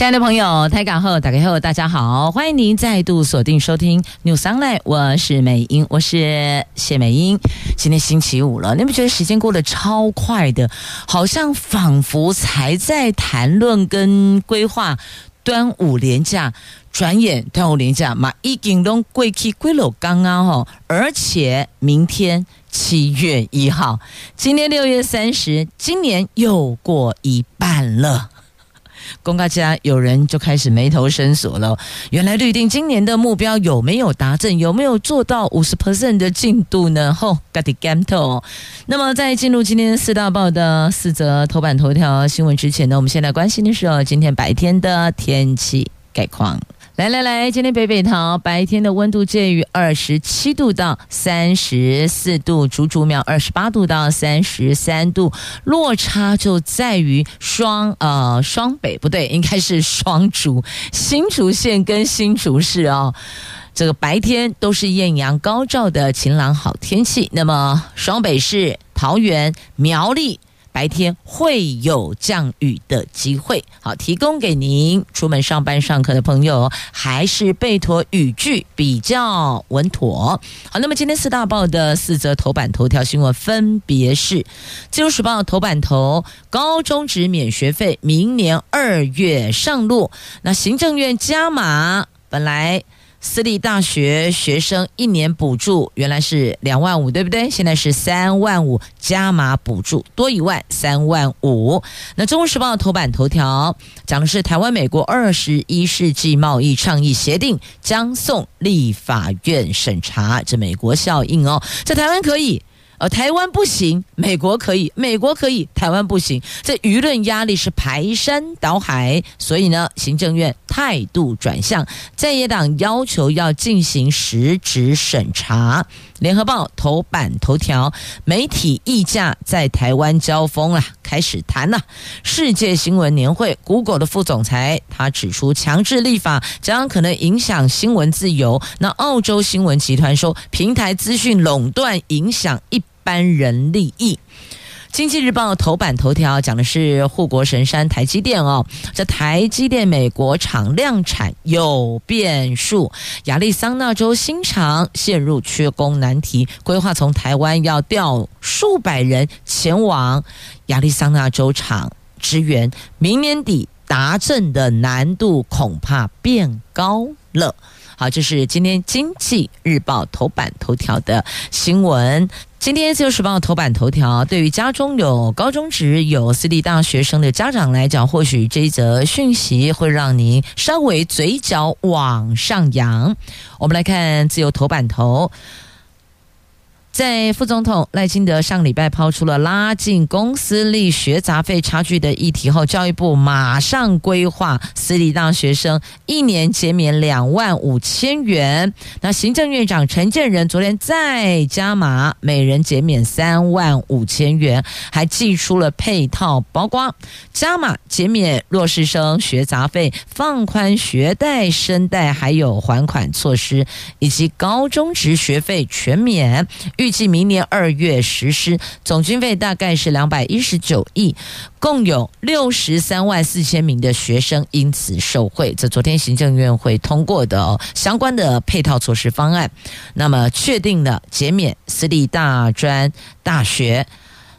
亲爱的朋友，台港后打开后，大家好，欢迎您再度锁定收听 New Sunlight，我是美英，我是谢美英。今天星期五了，你们觉得时间过得超快的，好像仿佛才在谈论跟规划端午连假，转眼端午连假嘛，已经都过去归了刚刚哦，而且明天七月一号，今天六月三十，今年又过一半了。公告家有人就开始眉头深锁了。原来绿定今年的目标有没有达成？有没有做到五十 percent 的进度呢？吼、哦，嘎迪甘透。那么在进入今天四大报的四则头版头条新闻之前呢，我们先来关心的是哦，今天白天的天气概况。来来来，今天北北桃白天的温度介于二十七度到三十四度，竹竹苗二十八度到三十三度，落差就在于双呃双北不对，应该是双竹新竹县跟新竹市哦，这个白天都是艳阳高照的晴朗好天气，那么双北市桃园苗栗。白天会有降雨的机会，好，提供给您出门上班上课的朋友，还是备妥雨具比较稳妥。好，那么今天四大报的四则头版头条新闻分别是：《自由时报》头版头，高中职免学费，明年二月上路。那行政院加码，本来。私立大学学生一年补助原来是两万五，对不对？现在是三万五，加码补助多一万，三万五。那《中国时报》的头版头条讲的是台湾美国二十一世纪贸易倡议协定将送立法院审查，这美国效应哦，在台湾可以。呃，台湾不行，美国可以，美国可以，台湾不行。这舆论压力是排山倒海，所以呢，行政院态度转向，在野党要求要进行实质审查。联合报头版头条，媒体议价在台湾交锋啊，开始谈了。世界新闻年会，Google 的副总裁他指出，强制立法将可能影响新闻自由。那澳洲新闻集团说，平台资讯垄断影响一。般人利益，《经济日报》头版头条讲的是护国神山台积电哦，这台积电美国厂量产有变数，亚利桑那州新厂陷入缺工难题，规划从台湾要调数百人前往亚利桑那州厂支援，明年底达阵的难度恐怕变高了。好，这是今天《经济日报》头版头条的新闻。今天《自由时报》头版头条，对于家中有高中职、有私立大学生的家长来讲，或许这一则讯息会让您稍微嘴角往上扬。我们来看《自由》头版头。在副总统赖清德上礼拜抛出了拉近公私立学杂费差距的议题后，教育部马上规划私立大学生一年减免两万五千元。那行政院长陈建仁昨天再加码，每人减免三万五千元，还祭出了配套包括加码减免弱势生学杂费，放宽学贷、生贷还有还款措施，以及高中职学费全免。预计明年二月实施，总经费大概是两百一十九亿，共有六十三万四千名的学生因此受惠。这昨天行政院会通过的哦，相关的配套措施方案，那么确定了减免私立大专大学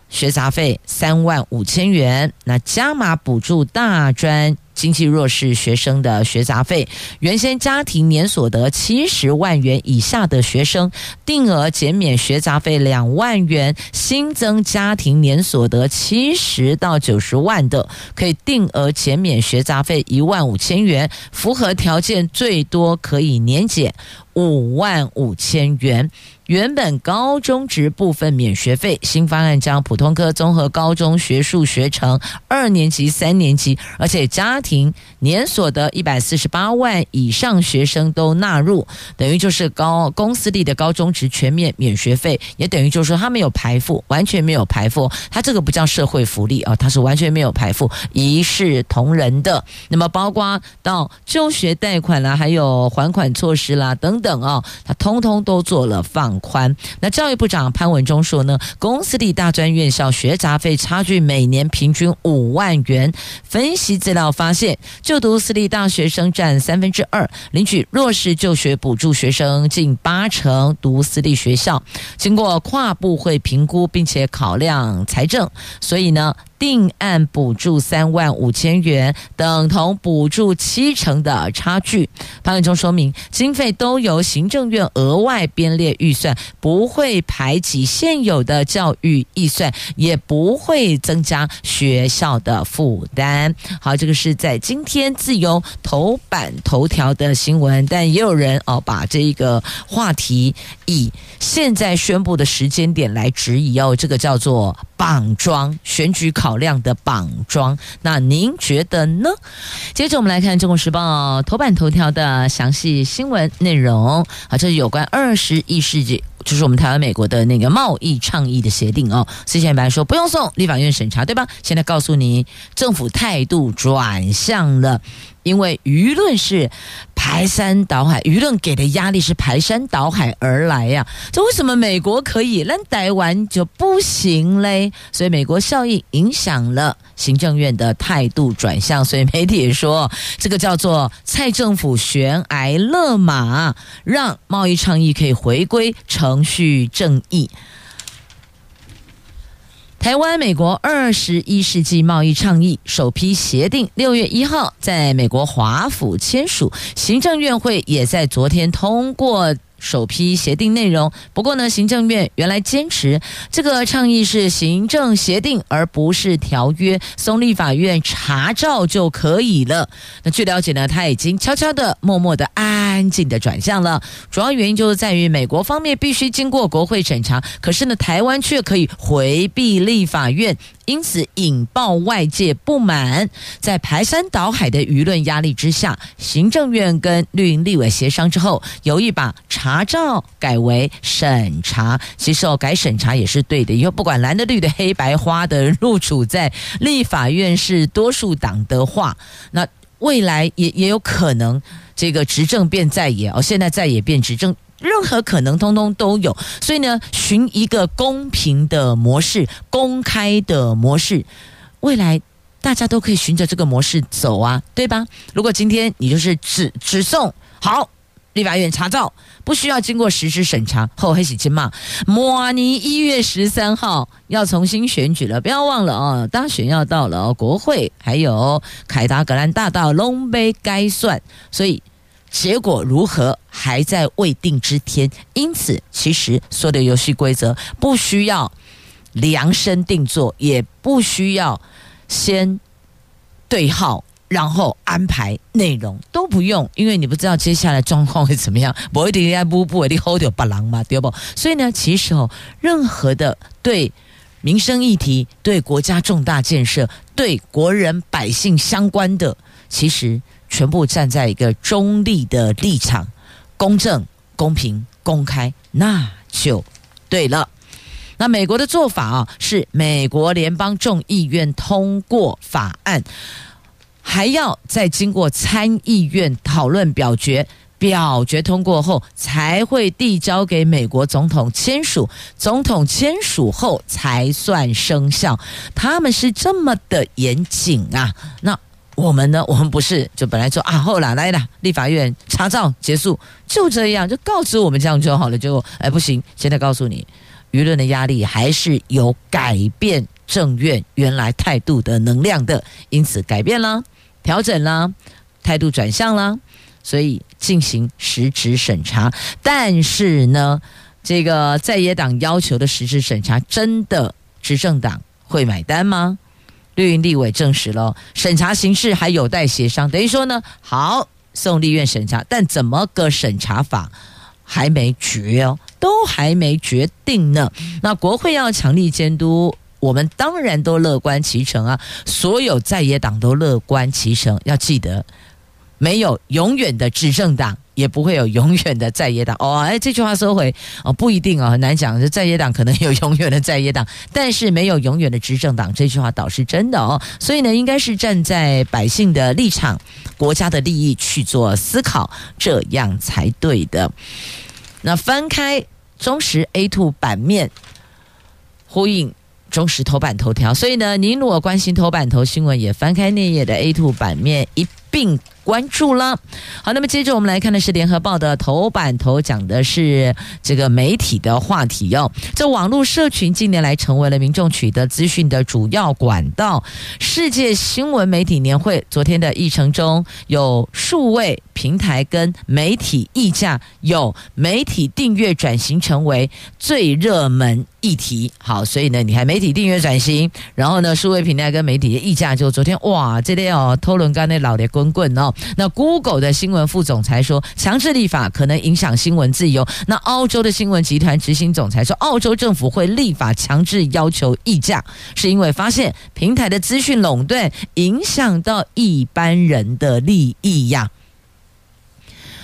学杂费三万五千元，那加码补助大专。经济弱势学生的学杂费，原先家庭年所得七十万元以下的学生，定额减免学杂费两万元；新增家庭年所得七十到九十万的，可以定额减免学杂费一万五千元。符合条件，最多可以年减五万五千元。原本高中职部分免学费，新方案将普通科综合高中学数学程二年级、三年级，而且家庭年所得一百四十八万以上学生都纳入，等于就是高公私立的高中职全面免学费，也等于就是说他没有排富，完全没有排富，他这个不叫社会福利啊，他是完全没有排富，一视同仁的。那么包括到就学贷款啦，还有还款措施啦等等啊，他通通都做了放宽。那教育部长潘文忠说呢，公私立大专院校学杂费差距每年平均五万元。分析资料发现，就读私立大学生占三分之二，领取弱势就学补助学生近八成读私立学校。经过跨部会评估，并且考量财政，所以呢。定案补助三万五千元，等同补助七成的差距。潘文忠说明，经费都由行政院额外编列预算，不会排挤现有的教育预算，也不会增加学校的负担。好，这个是在今天自由头版头条的新闻，但也有人哦把这个话题以现在宣布的时间点来质疑哦，这个叫做绑桩选举考。少量的绑装，那您觉得呢？接着我们来看《中国时报》头版头条的详细新闻内容啊，这是有关二十一世纪，就是我们台湾美国的那个贸易倡议的协定哦。之前本来说不用送立法院审查，对吧？现在告诉你，政府态度转向了。因为舆论是排山倒海，舆论给的压力是排山倒海而来呀、这为什么美国可以，那台湾就不行嘞？所以美国效应影响了行政院的态度转向。所以媒体也说，这个叫做蔡政府悬崖勒马，让贸易倡议可以回归程序正义。台湾美国二十一世纪贸易倡议首批协定六月一号在美国华府签署，行政院会也在昨天通过。首批协定内容，不过呢，行政院原来坚持这个倡议是行政协定，而不是条约，送立法院查照就可以了。那据了解呢，他已经悄悄的、默默的、安静的转向了。主要原因就是在于美国方面必须经过国会审查，可是呢，台湾却可以回避立法院。因此引爆外界不满，在排山倒海的舆论压力之下，行政院跟绿营立委协商之后，有意把查查照改为审查。其实哦，改审查也是对的，以后不管蓝的、绿的、黑白花的，入主在立法院是多数党的话，那未来也也有可能这个执政变在野哦，现在在野变执政。任何可能，通通都有。所以呢，寻一个公平的模式、公开的模式，未来大家都可以循着这个模式走啊，对吧？如果今天你就是只只送好立法院查照，不需要经过实质审查，后黑喜金嘛？模拟一月十三号要重新选举了，不要忘了哦，大选要到了哦，国会还有凯达格兰大道龙杯该算，所以。结果如何还在未定之天，因此其实所有的游戏规则不需要量身定做，也不需要先对号，然后安排内容都不用，因为你不知道接下来状况会怎么样。不一定要不不一定 hold 掉白狼嘛，对不？所以呢，其实哦，任何的对民生议题、对国家重大建设、对国人百姓相关的，其实。全部站在一个中立的立场，公正、公平、公开，那就对了。那美国的做法啊，是美国联邦众议院通过法案，还要再经过参议院讨论表决，表决通过后才会递交给美国总统签署，总统签署后才算生效。他们是这么的严谨啊，那。我们呢？我们不是就本来说啊，后来来了，立法院查照结束，就这样就告知我们这样就好了。结果哎，不行，现在告诉你，舆论的压力还是有改变政院原来态度的能量的，因此改变了，调整啦，态度转向啦，所以进行实质审查。但是呢，这个在野党要求的实质审查，真的执政党会买单吗？绿营立委证实了审查形式还有待协商，等于说呢，好送立院审查，但怎么个审查法还没决哦，都还没决定呢。那国会要强力监督，我们当然都乐观其成啊，所有在野党都乐观其成。要记得，没有永远的执政党。也不会有永远的在野党哦，哎，这句话收回哦，不一定哦，很难讲。在野党可能有永远的在野党，但是没有永远的执政党，这句话倒是真的哦。所以呢，应该是站在百姓的立场、国家的利益去做思考，这样才对的。那翻开中时 A two 版面，呼应中时头版头条。所以呢，您如果关心头版头新闻，也翻开那页的 A2 版面一并。关注了，好，那么接着我们来看的是联合报的头版头，讲的是这个媒体的话题哟、哦。这网络社群近年来成为了民众取得资讯的主要管道。世界新闻媒体年会昨天的议程中有数位平台跟媒体议价，有媒体订阅转型成为最热门议题。好，所以呢，你看媒体订阅转型，然后呢，数位平台跟媒体的议价，就昨天哇，这里哦，讨论干那老的滚滚哦。那 Google 的新闻副总裁说，强制立法可能影响新闻自由。那澳洲的新闻集团执行总裁说，澳洲政府会立法强制要求议价，是因为发现平台的资讯垄断影响到一般人的利益呀。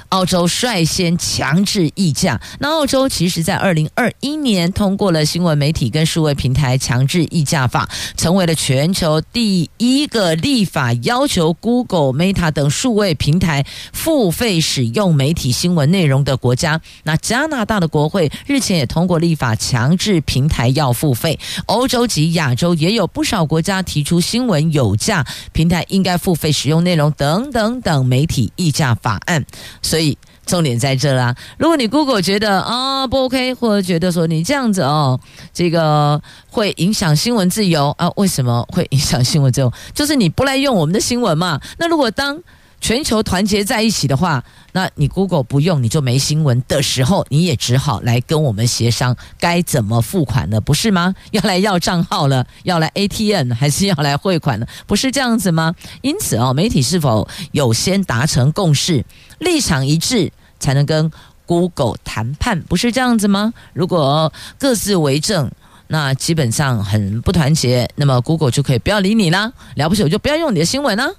澳洲率先强制议价。那澳洲其实，在二零二一年通过了新闻媒体跟数位平台强制议价法，成为了全球第一个立法要求 Google、Meta 等数位平台付费使用媒体新闻内容的国家。那加拿大的国会日前也通过立法，强制平台要付费。欧洲及亚洲也有不少国家提出新闻有价，平台应该付费使用内容等等等媒体议价法案。所所以重点在这啦。如果你 Google 觉得啊、不 OK，或者觉得说你这样子哦，这个会影响新闻自由啊？为什么会影响新闻自由？就是你不来用我们的新闻嘛。那如果当全球团结在一起的话，那你 Google 不用你就没新闻的时候，你也只好来跟我们协商该怎么付款了，不是吗？要来要账号了，要来 ATM 还是要来汇款了？不是这样子吗？因此哦，媒体是否有先达成共识？立场一致才能跟 Google 谈判，不是这样子吗？如果各自为政，那基本上很不团结，那么 Google 就可以不要理你啦，了不起我就不要用你的新闻啦。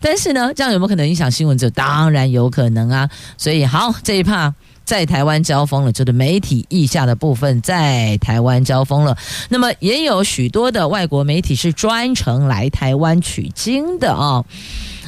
但是呢，这样有没有可能影响新闻？这当然有可能啊。所以好，这一趴在台湾交锋了，就是媒体意下的部分在台湾交锋了。那么也有许多的外国媒体是专程来台湾取经的啊、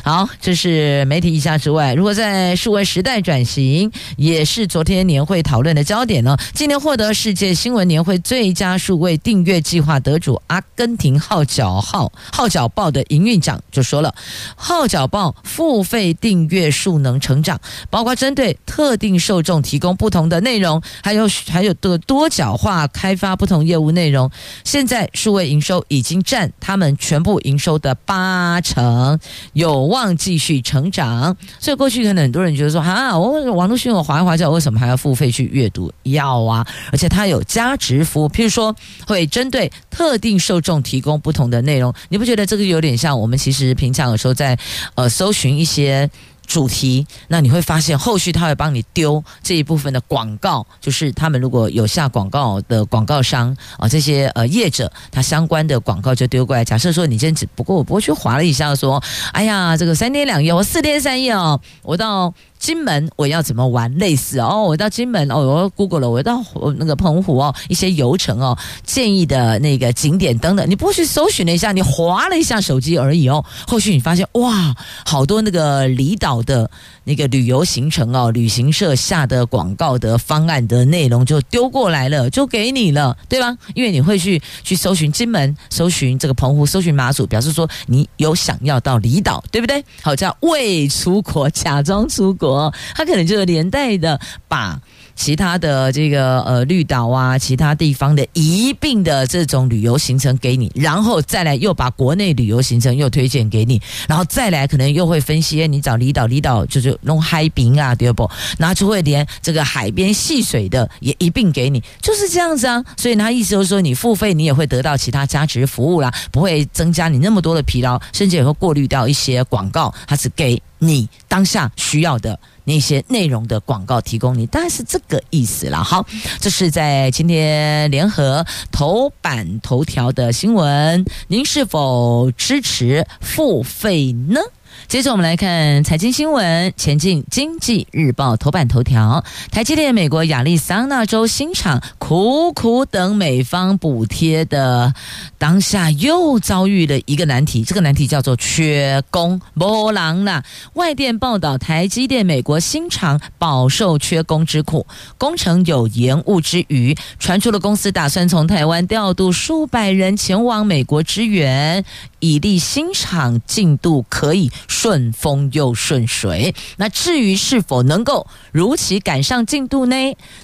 好，这是媒体议价之外，如果在数位时代转型，也是昨天年会讨论的焦点呢。今年获得世界新闻年会最佳数位订阅计划得主阿根廷号角号号角报的营运长就说了，号角报付费订阅数能成长，包括针对特定受众提供不同的内容，还有还有的多角化开发不同业务内容。现在数位营收已经占他们全部营收的八成，有。望继续成长，所以过去可能很多人觉得说，哈，我网络新闻滑一划叫，为什么还要付费去阅读？要啊，而且它有加值服务，譬如说会针对特定受众提供不同的内容，你不觉得这个有点像我们其实平常有时候在呃搜寻一些。主题，那你会发现后续他会帮你丢这一部分的广告，就是他们如果有下广告的广告商啊，这些呃业者，他相关的广告就丢过来。假设说你今天只不过我不会去划了一下，说，哎呀，这个三天两夜，我四天三夜哦，我到。金门我要怎么玩？类似哦，我到金门哦，我 Google 了，我到那个澎湖哦，一些游程哦，建议的那个景点等等，你不去搜寻了一下，你划了一下手机而已哦。后续你发现哇，好多那个离岛的那个旅游行程哦，旅行社下的广告的方案的内容就丢过来了，就给你了，对吧？因为你会去去搜寻金门，搜寻这个澎湖，搜寻马祖，表示说你有想要到离岛，对不对？好，叫未出国，假装出国。他可能就连带的把其他的这个呃绿岛啊，其他地方的一并的这种旅游行程给你，然后再来又把国内旅游行程又推荐给你，然后再来可能又会分析，你找离岛，离岛就是弄海滨啊，对不？然后就会连这个海边戏水的也一并给你，就是这样子啊。所以他意思就是说，你付费你也会得到其他加值服务啦，不会增加你那么多的疲劳，甚至也会过滤掉一些广告，它是给。你当下需要的，那些内容的广告提供你，当然是这个意思了。好，这是在今天联合头版头条的新闻，您是否支持付费呢？接着我们来看财经新闻，前进经济日报头版头条：台积电美国亚利桑那州新厂苦苦等美方补贴的当下，又遭遇了一个难题。这个难题叫做缺工，没人啦。外电报道，台积电美国新厂饱受缺工之苦，工程有延误之余，传出了公司打算从台湾调度数百人前往美国支援。以利新厂进度可以顺风又顺水。那至于是否能够如期赶上进度呢？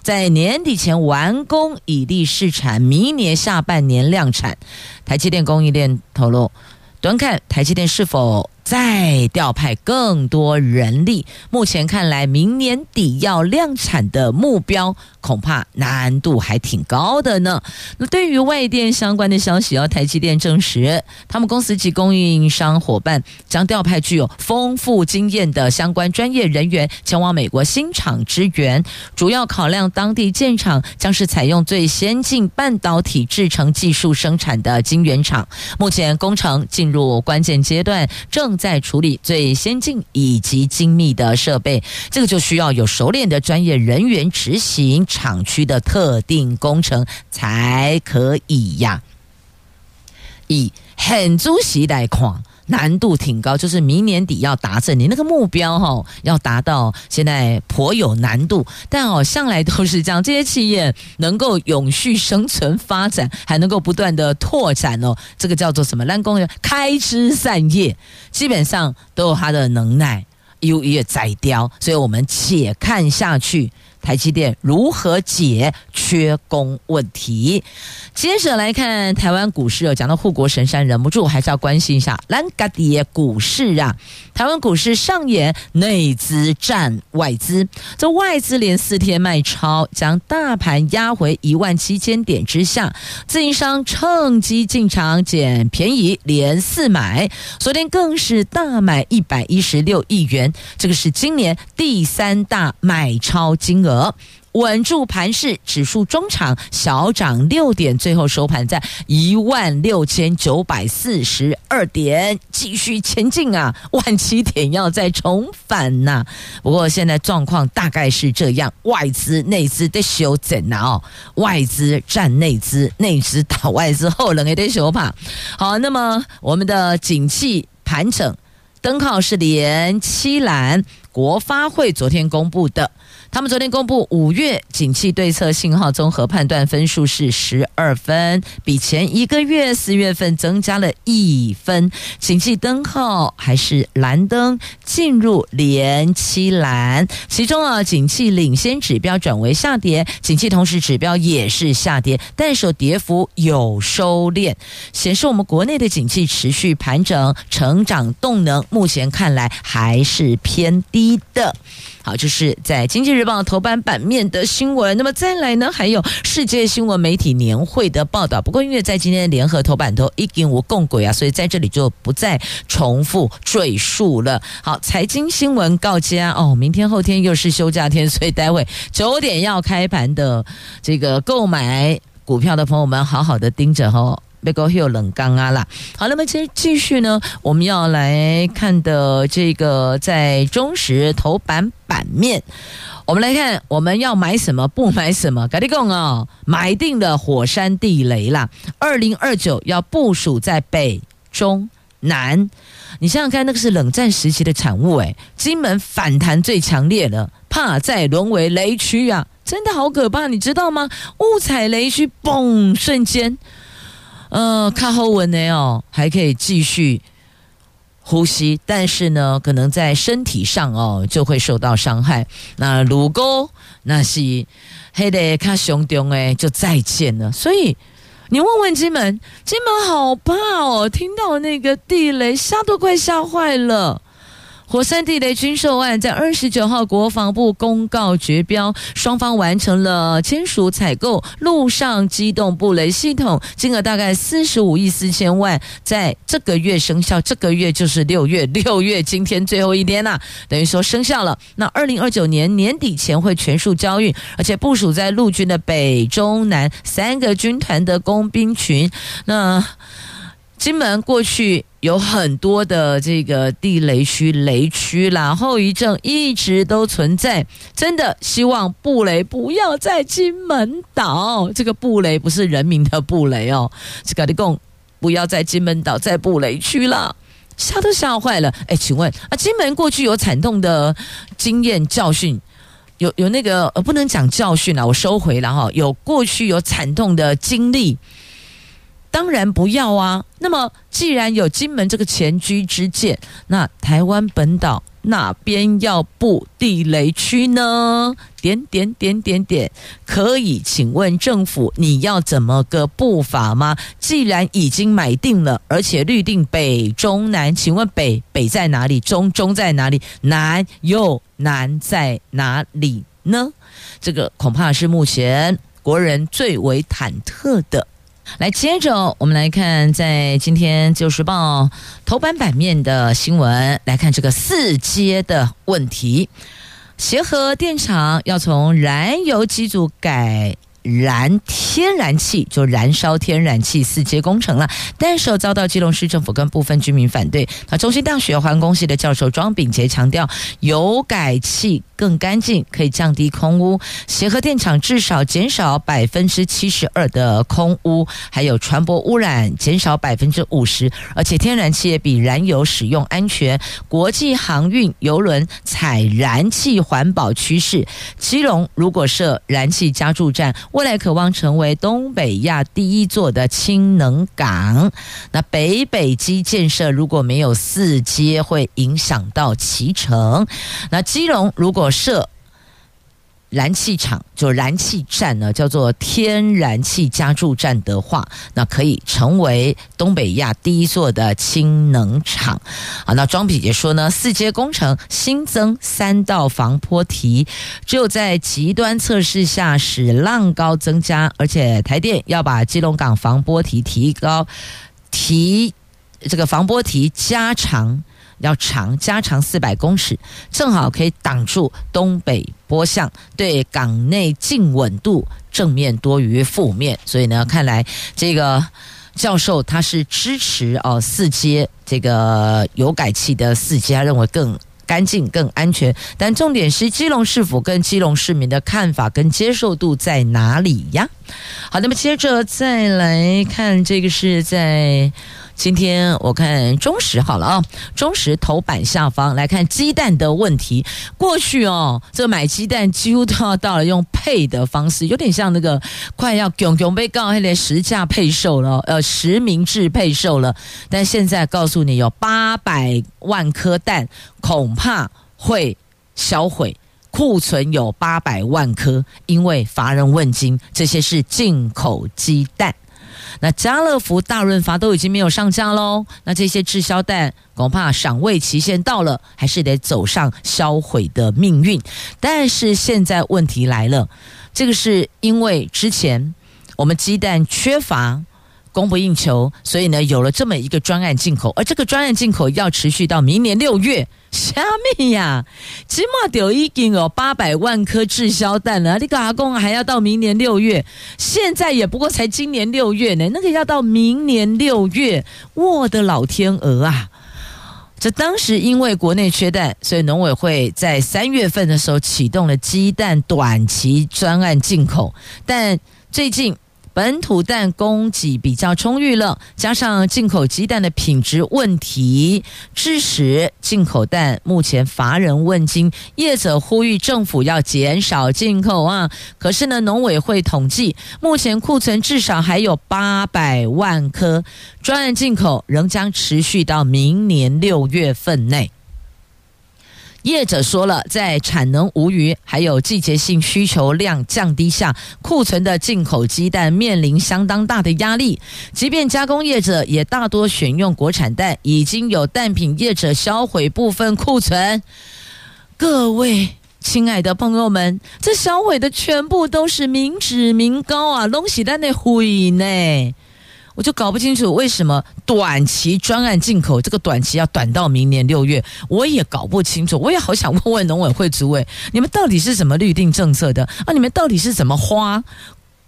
在年底前完工，以利试产，明年下半年量产。台积电供应链透露，端看台积电是否。再调派更多人力，目前看来，明年底要量产的目标恐怕难度还挺高的呢。那对于外电相关的消息，要台积电证实，他们公司及供应商伙伴将调派具有丰富经验的相关专业人员前往美国新厂支援，主要考量当地建厂将是采用最先进半导体制成技术生产的晶圆厂。目前工程进入关键阶段，正。在处理最先进以及精密的设备，这个就需要有熟练的专业人员执行厂区的特定工程才可以呀。以很足席来看。难度挺高，就是明年底要达成你那个目标哈，要达到，现在颇有难度。但哦，向来都是这样，这些企业能够永续生存发展，还能够不断的拓展哦，这个叫做什么？蓝工人开枝散叶，基本上都有它的能耐，优越宰雕。所以我们且看下去。台积电如何解缺工问题？接着来看台湾股市哦，讲到护国神山，忍不住还是要关心一下兰嘎迪股市啊。台湾股市上演内资战外资，这外资连四天卖超，将大盘压回一万七千点之下，自营商趁机进场捡便宜，连四买，昨天更是大买一百一十六亿元，这个是今年第三大买超金额。稳住盘势，指数中场小涨六点，最后收盘在一万六千九百四十二点，继续前进啊！万七点要再重返呐、不过现在状况大概是这样，外资内资得修整啊！哦，外资占内资，内资打外资，后人也得修怕。好，那么我们的景气盘整灯号是连七蓝，国发会昨天公布的。他们昨天公布五月景气对策信号综合判断分数是十二分，比前一个月四月份增加了一分。景气灯号还是蓝灯，进入连七蓝。其中啊，景气领先指标转为下跌，景气同时指标也是下跌，但是跌幅有收敛，显示我们国内的景气持续盘整，成长动能目前看来还是偏低的。好，就是在《经济日报》头版版面的新闻。那么再来呢，还有世界新闻媒体年会的报道。不过因为在今天的联合头版头已经无共轨啊，所以在这里就不再重复赘述了。好，财经新闻告家哦，明天后天又是休假天，所以待会九点要开盘的这个购买股票的朋友们，好好的盯着哦。别个又冷刚啊啦！好，那么接继续呢，我们要来看的这个在中时头版版面，我们来看我们要买什么，不买什么。赶紧讲哦，买定的火山地雷啦，二零二九要部署在北中南。你想想看，那个是冷战时期的产物诶，金门反弹最强烈了，怕再沦为雷区啊！真的好可怕，你知道吗？误踩雷区，嘣，瞬间。呃，看后文呢哦，还可以继续呼吸，但是呢，可能在身体上哦就会受到伤害。那如果那是黑的卡熊中哎，就再见了。所以你问问金门，金门好怕哦，听到那个地雷，吓都快吓坏了。火山地雷军售案在二十九号国防部公告绝标，双方完成了签署采购陆上机动布雷系统，金额大概四十五亿四千万，在这个月生效。这个月就是六月，六月今天最后一天呐，等于说生效了。那二零二九年年底前会全数交运，而且部署在陆军的北中南三个军团的工兵群。那金门过去有很多的这个地雷区、雷区啦，后遗症一直都存在。真的希望布雷不要在金门岛。这个布雷不是人民的布雷哦，这个你讲不要在金门岛在布雷区了，吓都吓坏了。哎，请问啊，金门过去有惨痛的经验教训，有有那个呃，不能讲教训啊，我收回了哈。有过去有惨痛的经历。当然不要啊！那么既然有金门这个前车之鉴，那台湾本岛哪边要布地雷区呢？点点点点点，可以请问政府你要怎么个布法吗？既然已经买定了，而且预定北中南，请问北北在哪里？中中在哪里？南又南在哪里呢？这个恐怕是目前国人最为忐忑的。来，接着我们来看，在今天《旧时报》头版版面的新闻，来看这个四阶的问题。协和电厂要从燃油机组改燃天然气，就燃烧天然气四阶工程了，但是遭到基隆市政府跟部分居民反对。那中兴大学环工系的教授庄秉杰强调，油改气。更干净，可以降低空污。协和电厂至少减少百分之七十二的空污，还有船舶污染减少百分之五十，而且天然气也比燃油使用安全。国际航运邮轮采燃气环保趋势，基隆如果设燃气加注站，未来渴望成为东北亚第一座的氢能港。那北北基建设如果没有四阶，会影响到脐橙。那基隆如果设燃气厂，就燃气站呢，叫做天然气加注站的话，那可以成为东北亚第一座的氢能厂。啊，那庄秉杰说呢，四阶工程新增三道防波堤，只有在极端测试下使浪高增加，而且台电要把基隆港防波堤提高，提这个防波堤加长。要长加长四百公尺，正好可以挡住东北波向，对港内净稳度正面多于负面。所以呢，看来这个教授他是支持哦四阶这个油改气的四阶，他认为更干净、更安全。但重点是基隆市府跟基隆市民的看法跟接受度在哪里呀？好，那么接着再来看这个是在。今天我看中石好了啊，中石头版下方来看鸡蛋的问题。过去哦，这买鸡蛋几乎都要到了用配的方式，有点像那个快要囧囧被告那类实价配售了，呃，实名制配售了。但现在告诉你，有八百万颗蛋恐怕会销毁，库存有八百万颗，因为乏人问津，这些是进口鸡蛋。那家乐福、大润发都已经没有上架喽，那这些滞销蛋恐怕赏味期限到了，还是得走上销毁的命运。但是现在问题来了，这个是因为之前我们鸡蛋缺乏。供不应求，所以呢，有了这么一个专案进口，而这个专案进口要持续到明年六月。虾米呀？起码就已经有八百万颗滞销蛋了，你个阿公还要到明年六月？现在也不过才今年六月呢，那个要到明年六月，我的老天鹅啊！这当时因为国内缺蛋，所以农委会在三月份的时候启动了鸡蛋短期专案进口，但最近。本土蛋供给比较充裕了，加上进口鸡蛋的品质问题，致使进口蛋目前乏人问津。业者呼吁政府要减少进口啊！可是呢，农委会统计，目前库存至少还有八百万颗，专案进口仍将持续到明年六月份内。业者说了，在产能无余，还有季节性需求量降低下，库存的进口鸡蛋面临相当大的压力。即便加工业者也大多选用国产蛋，已经有蛋品业者销毁部分库存。各位亲爱的朋友们，这销毁的全部都是民脂民膏啊，东西在那毁呢。我就搞不清楚为什么短期专案进口这个短期要短到明年六月，我也搞不清楚。我也好想问问农委会主委，你们到底是怎么绿定政策的啊？你们到底是怎么花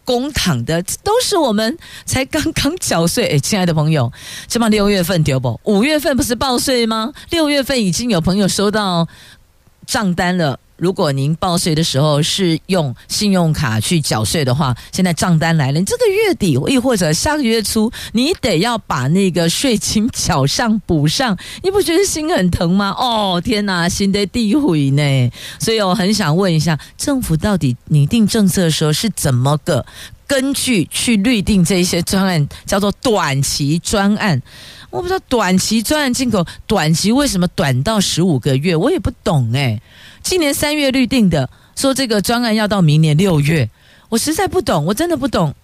公帑的？都是我们才刚刚缴税。哎，亲爱的朋友，这么六月份丢不？五月份不是报税吗？六月份已经有朋友收到账单了。如果您报税的时候是用信用卡去缴税的话，现在账单来了，你这个月底亦或者下个月初，你得要把那个税金缴上补上，你不觉得心很疼吗？哦，天哪，心的地毁呢！所以我很想问一下，政府到底拟定政策的时候是怎么个根据去律定这一些专案，叫做短期专案？我不知道短期专案进口，短期为什么短到十五个月？我也不懂诶。今年三月预定的，说这个专案要到明年六月，我实在不懂，我真的不懂，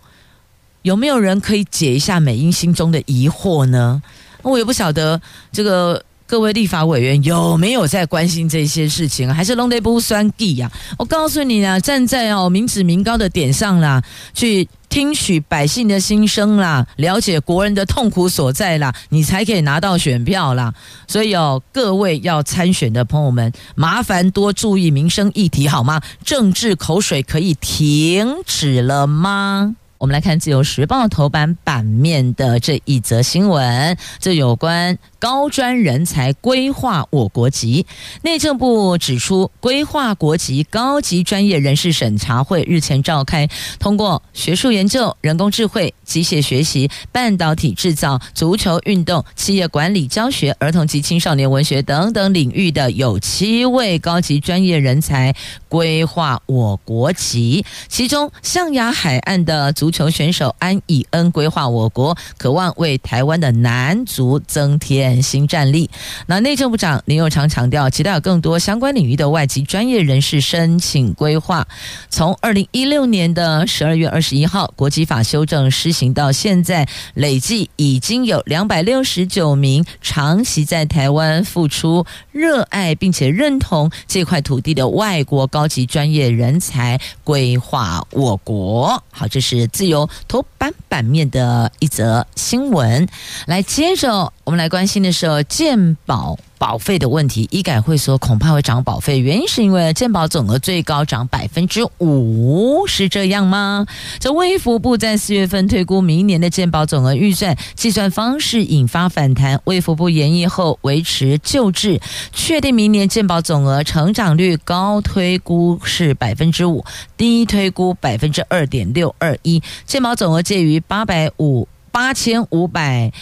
有没有人可以解一下美英心中的疑惑呢？我也不晓得这个各位立法委员有没有在关心这些事情，还是弄得不算计呀？我告诉你啊，站在哦民脂民膏的点上啦，去。听取百姓的心声啦，了解国人的痛苦所在啦，你才可以拿到选票啦。所以哦，各位要参选的朋友们，麻烦多注意民生议题好吗？政治口水可以停止了吗？我们来看《自由时报》头版版面的这一则新闻，这有关。高专人才规划我国籍，内政部指出，规划国籍高级专业人士审查会日前召开，通过学术研究、人工智慧、机械学习、半导体制造、足球运动、企业管理教学、儿童及青少年文学等等领域的有七位高级专业人才规划我国籍，其中象牙海岸的足球选手安以恩规划我国，渴望为台湾的男足增添。新战力。那内政部长林右昌强调，期待有更多相关领域的外籍专业人士申请规划。从二零一六年的十二月二十一号国籍法修正施行到现在，累计已经有两百六十九名长期在台湾付出、热爱并且认同这块土地的外国高级专业人才规划我国。好，这是自由头版版面的一则新闻。来，接着我们来关心。那时候健保保费的问题，医改会说恐怕会涨保费，原因是因为健保总额最高涨百分之五，是这样吗？这卫福部在四月份推估明年的健保总额预算计算方式引发反弹，卫福部研议后维持旧制，确定明年健保总额成长率高推估是百分之五，低推估百分之二点六二一，健保总额介于八百五八千五百。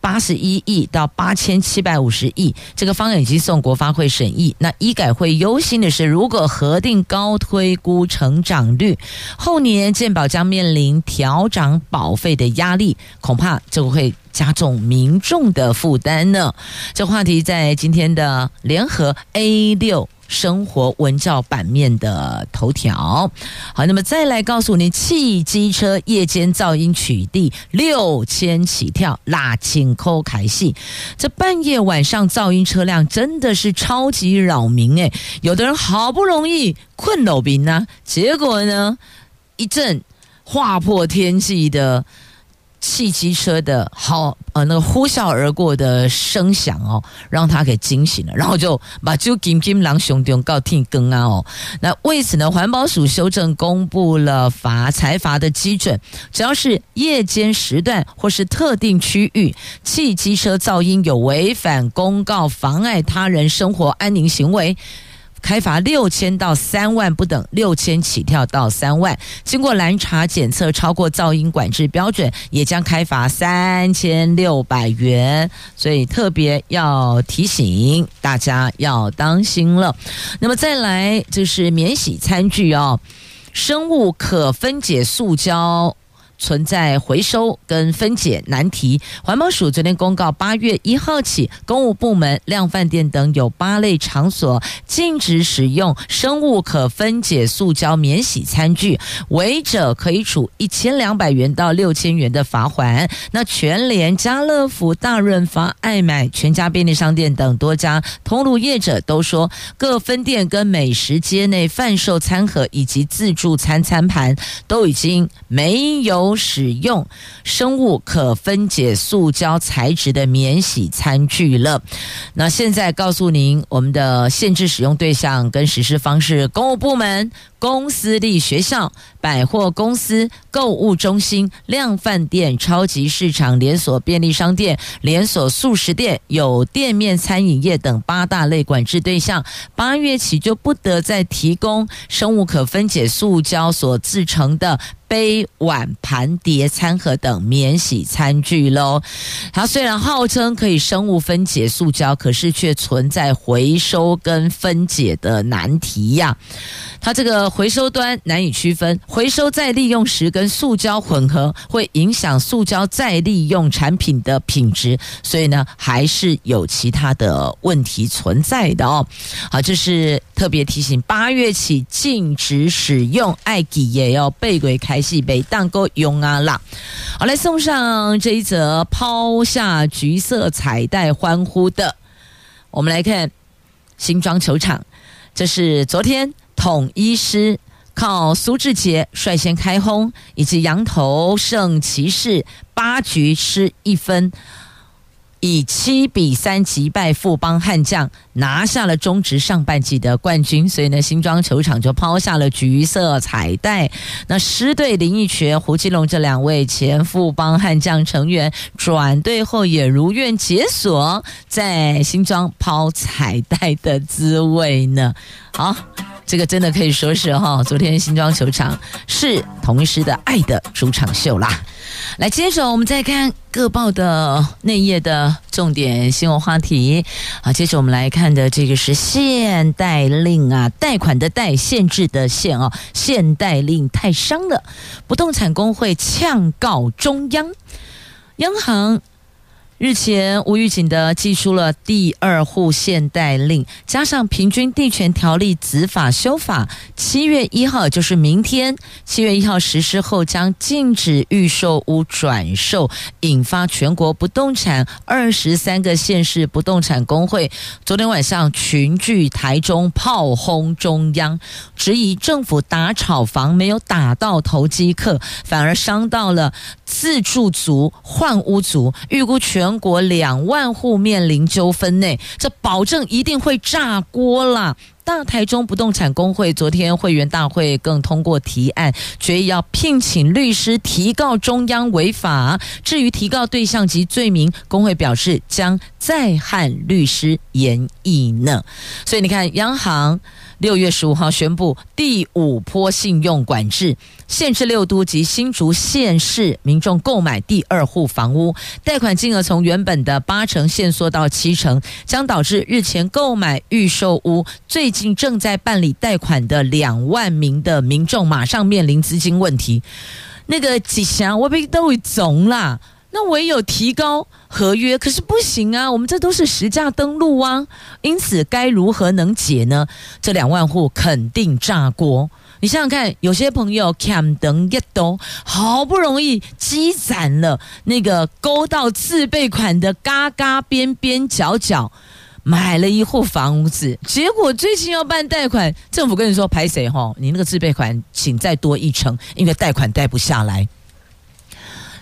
八十一亿到八千七百五十亿，这个方案已经送国发会审议。那医改会忧心的是，如果核定高推估成长率，后年健保将面临调涨保费的压力，恐怕就会加重民众的负担呢。这话题在今天的联合 A 六。生活文教版面的头条，好，那么再来告诉你，汽机车夜间噪音取缔六千起跳，拉轻抠开戏。这半夜晚上噪音车辆真的是超级扰民诶，有的人好不容易困了兵呢，结果呢，一阵划破天际的。汽机车的好呃，那个呼啸而过的声响哦，让他给惊醒了，然后就把就金金狼兄弟告听更啊哦。那为此呢，环保署修正公布了罚财罚的基准，只要是夜间时段或是特定区域，汽机车噪音有违反公告，妨碍他人生活安宁行为。开罚六千到三万不等，六千起跳到三万。经过蓝查检测超过噪音管制标准，也将开罚三千六百元。所以特别要提醒大家要当心了。那么再来就是免洗餐具哦，生物可分解塑胶。存在回收跟分解难题。环保署昨天公告，八月一号起，公务部门、量贩店等有八类场所禁止使用生物可分解塑胶免洗餐具，违者可以处一千两百元到六千元的罚锾。那全联、家乐福、大润发、爱买、全家便利商店等多家通路业者都说，各分店跟美食街内贩售餐盒以及自助餐餐盘都已经没有使用生物可分解塑胶材质的免洗餐具了。那现在告诉您，我们的限制使用对象跟实施方式，公务部门。公司立学校、百货公司、购物中心、量贩店、超级市场、连锁便利商店、连锁素食店、有店面餐饮业等八大类管制对象，八月起就不得再提供生物可分解塑胶所制成的。杯碗盘碟餐盒等免洗餐具喽。它虽然号称可以生物分解塑胶，可是却存在回收跟分解的难题呀。它这个回收端难以区分，回收再利用时跟塑胶混合，会影响塑胶再利用产品的品质，所以呢，还是有其他的问题存在的哦。好，这是特别提醒，八月起禁止使用爱记也要背轨开。西北蛋糕用啊啦，好，来送上这一则抛下橘色彩带欢呼的。我们来看新庄球场，这是昨天统一师靠苏志杰率先开轰，以及羊头胜骑士八局失一分。以七比三击败富邦悍将，拿下了中职上半季的冠军。所以呢，新庄球场就抛下了橘色彩带。那狮队林奕泉、胡金龙这两位前富邦悍将成员转队后，也如愿解锁在新庄抛彩带的滋味呢。好。这个真的可以说是哈，昨天新庄球场是同一狮的爱的主场秀啦。来，接着我们再看各报的内页的重点新闻话题。好，接着我们来看的这个是限贷令啊，贷款的贷，限制的限哦，限贷令太伤了，不动产工会呛告中央，央行。日前，无预警的寄出了第二户限贷令，加上平均地权条例子法修法，七月一号就是明天，七月一号实施后将禁止预售屋转售，引发全国不动产二十三个县市不动产公会昨天晚上群聚台中炮轰中央，质疑政府打炒房没有打到投机客，反而伤到了自住族、换屋族，预估全。国两万户面临纠纷内，这保证一定会炸锅啦！大台中不动产工会昨天会员大会更通过提案，决议要聘请律师提告中央违法。至于提告对象及罪名，工会表示将再和律师研议呢。所以你看，央行。六月十五号宣布第五波信用管制，限制六都及新竹县市民众购买第二户房屋，贷款金额从原本的八成限缩到七成，将导致日前购买预售屋、最近正在办理贷款的两万名的民众马上面临资金问题。那个吉祥，我被都会总啦。那唯有提高合约，可是不行啊！我们这都是实价登录啊，因此该如何能解呢？这两万户肯定炸锅。你想想看，有些朋友看等一都好不容易积攒了那个勾到自备款的嘎嘎边边角角，买了一户房子，结果最近要办贷款，政府跟你说排谁哈？你那个自备款请再多一成，因为贷款贷不下来。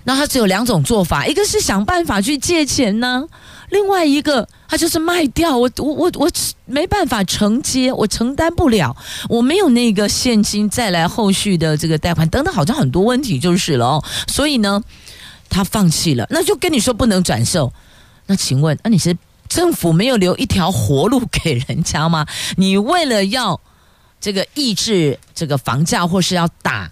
那他只有两种做法，一个是想办法去借钱呢，另外一个他就是卖掉。我我我我没办法承接，我承担不了，我没有那个现金再来后续的这个贷款等等，好像很多问题就是了哦。所以呢，他放弃了，那就跟你说不能转售。那请问，那你是政府没有留一条活路给人家吗？你为了要这个抑制这个房价，或是要打？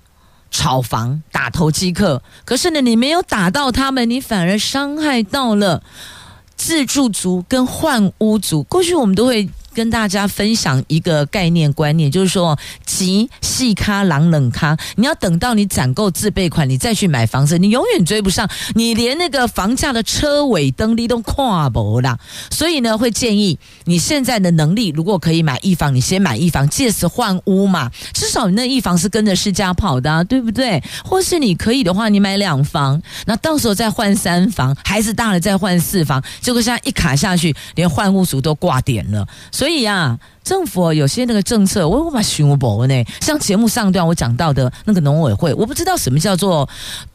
炒房打投机客，可是呢，你没有打到他们，你反而伤害到了自住族跟换屋族。过去我们都会跟大家分享一个概念观念，就是说，急细咖狼冷咖，你要等到你攒够自备款，你再去买房子，你永远追不上，你连那个房价的车尾灯你都跨不啦。所以呢，会建议你现在的能力，如果可以买一房，你先买一房，借此换屋嘛，至少你那一房是跟着市价跑的，对不对？或是你可以的话，你买两房，那到时候再换三房，孩子大了再换四房，结果现在一卡下去，连换屋族都挂点了。所所以啊，政府有些那个政策，我我把寻不呢。像节目上段我讲到的那个农委会，我不知道什么叫做。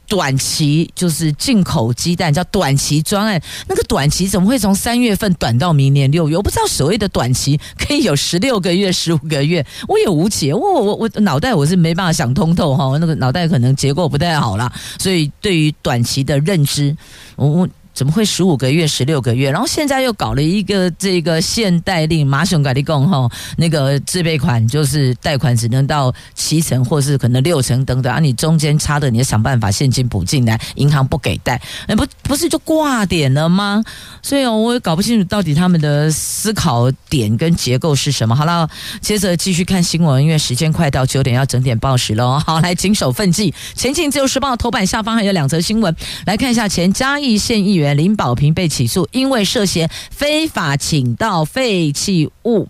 短期就是进口鸡蛋，叫短期专案。那个短期怎么会从三月份短到明年六月？我不知道所谓的短期可以有十六个月、十五个月，我也无解。我我我脑袋我是没办法想通透哈，那个脑袋可能结构不太好啦。所以对于短期的认知，我我。怎么会十五个月、十六个月？然后现在又搞了一个这个限贷令，马上改立工哈，那个自备款就是贷款只能到七成，或是可能六成等等啊，你中间差的你要想办法现金补进来，银行不给贷，那不不是就挂点了吗？所以我也搞不清楚到底他们的思考点跟结构是什么。好了，接着继续看新闻，因为时间快到九点要整点报时了。好，来谨守奋进，前进自由时报头版下方还有两则新闻，来看一下前嘉义县议员。员林宝平被起诉，因为涉嫌非法倾倒废弃物。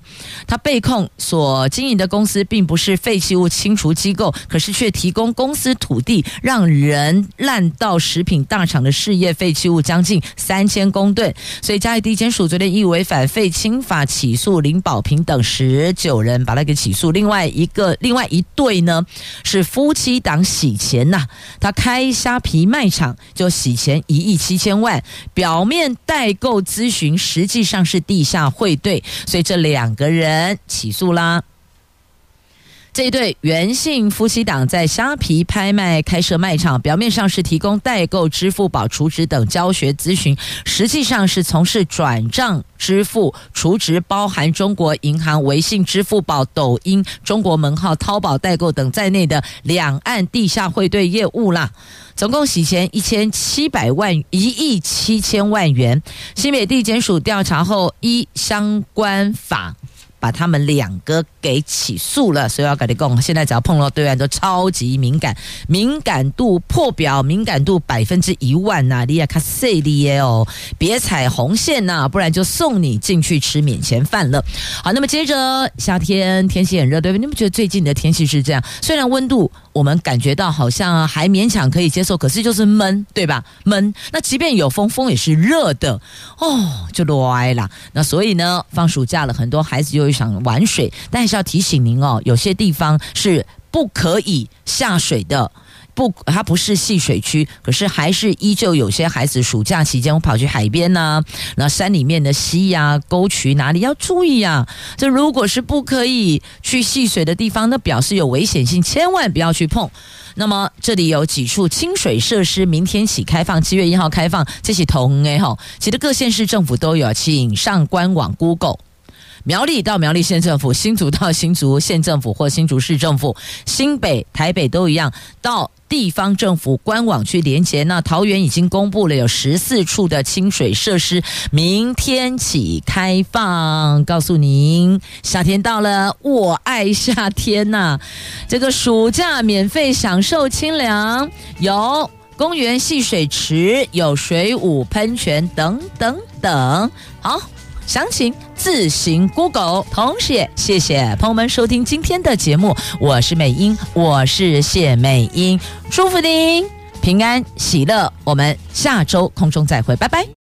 他被控所经营的公司并不是废弃物清除机构，可是却提供公司土地，让人滥倒食品大厂的事业废弃物将近三千公吨。所以嘉义地检署昨天以违反废清法起诉林宝平等十九人，把他给起诉。另外一个，另外一对呢是夫妻档洗钱呐、他开虾皮卖场就洗钱一亿七千万。表面代购咨询，实际上是地下汇兑，所以这两个人起诉啦。这一对原姓夫妻档在虾皮拍卖开设卖场，表面上是提供代购、支付宝储值等教学咨询，实际上是从事转账、支付、储值，包含中国银行、微信、支付宝、抖音、中国门号、淘宝代购等在内的两岸地下汇兑业务啦。总共洗钱一千七百万，一亿七千万元。新北地检署调查后，依相关法。把他们两个给起诉了，所以要跟你讲，现在只要碰到对岸都超级敏感，敏感度破表，敏感度百分之一万呐！你也卡塞利耶哦，别踩红线呐，不然就送你进去吃免钱饭了。好，那么接着夏天天气很热，对不对？你们觉得最近的天气是这样？虽然温度我们感觉到好像还勉强可以接受，可是就是闷，对吧？闷。那即便有风，风也是热的哦，就歪了。那所以呢，放暑假了，很多孩子又。想玩水，但要提醒您哦，有些地方是不可以下水的，不，它不是戏水区，可是还是依旧有些孩子暑假期间跑去海边呐、那山里面的溪呀、啊、沟渠哪里要注意呀、啊？这如果是不可以去戏水的地方，那表示有危险性，千万不要去碰。那么这里有几处清水设施，明天起开放，七月一号开放，这是同哎哈，其实各县市政府都有，请上官网 Google。苗栗到苗栗县政府，新竹到新竹县政府或新竹市政府，新北、台北都一样，到地方政府官网去连接。那桃园已经公布了有十四处的清水设施，明天起开放。告诉您，夏天到了，我爱夏天呐、这个暑假免费享受清凉，有公园戏水池，有水舞喷泉等等等。好。详情自行 Google，同时也谢谢朋友们收听今天的节目，我是美英，我是谢美英，祝福您平安喜乐，我们下周空中再会，拜拜。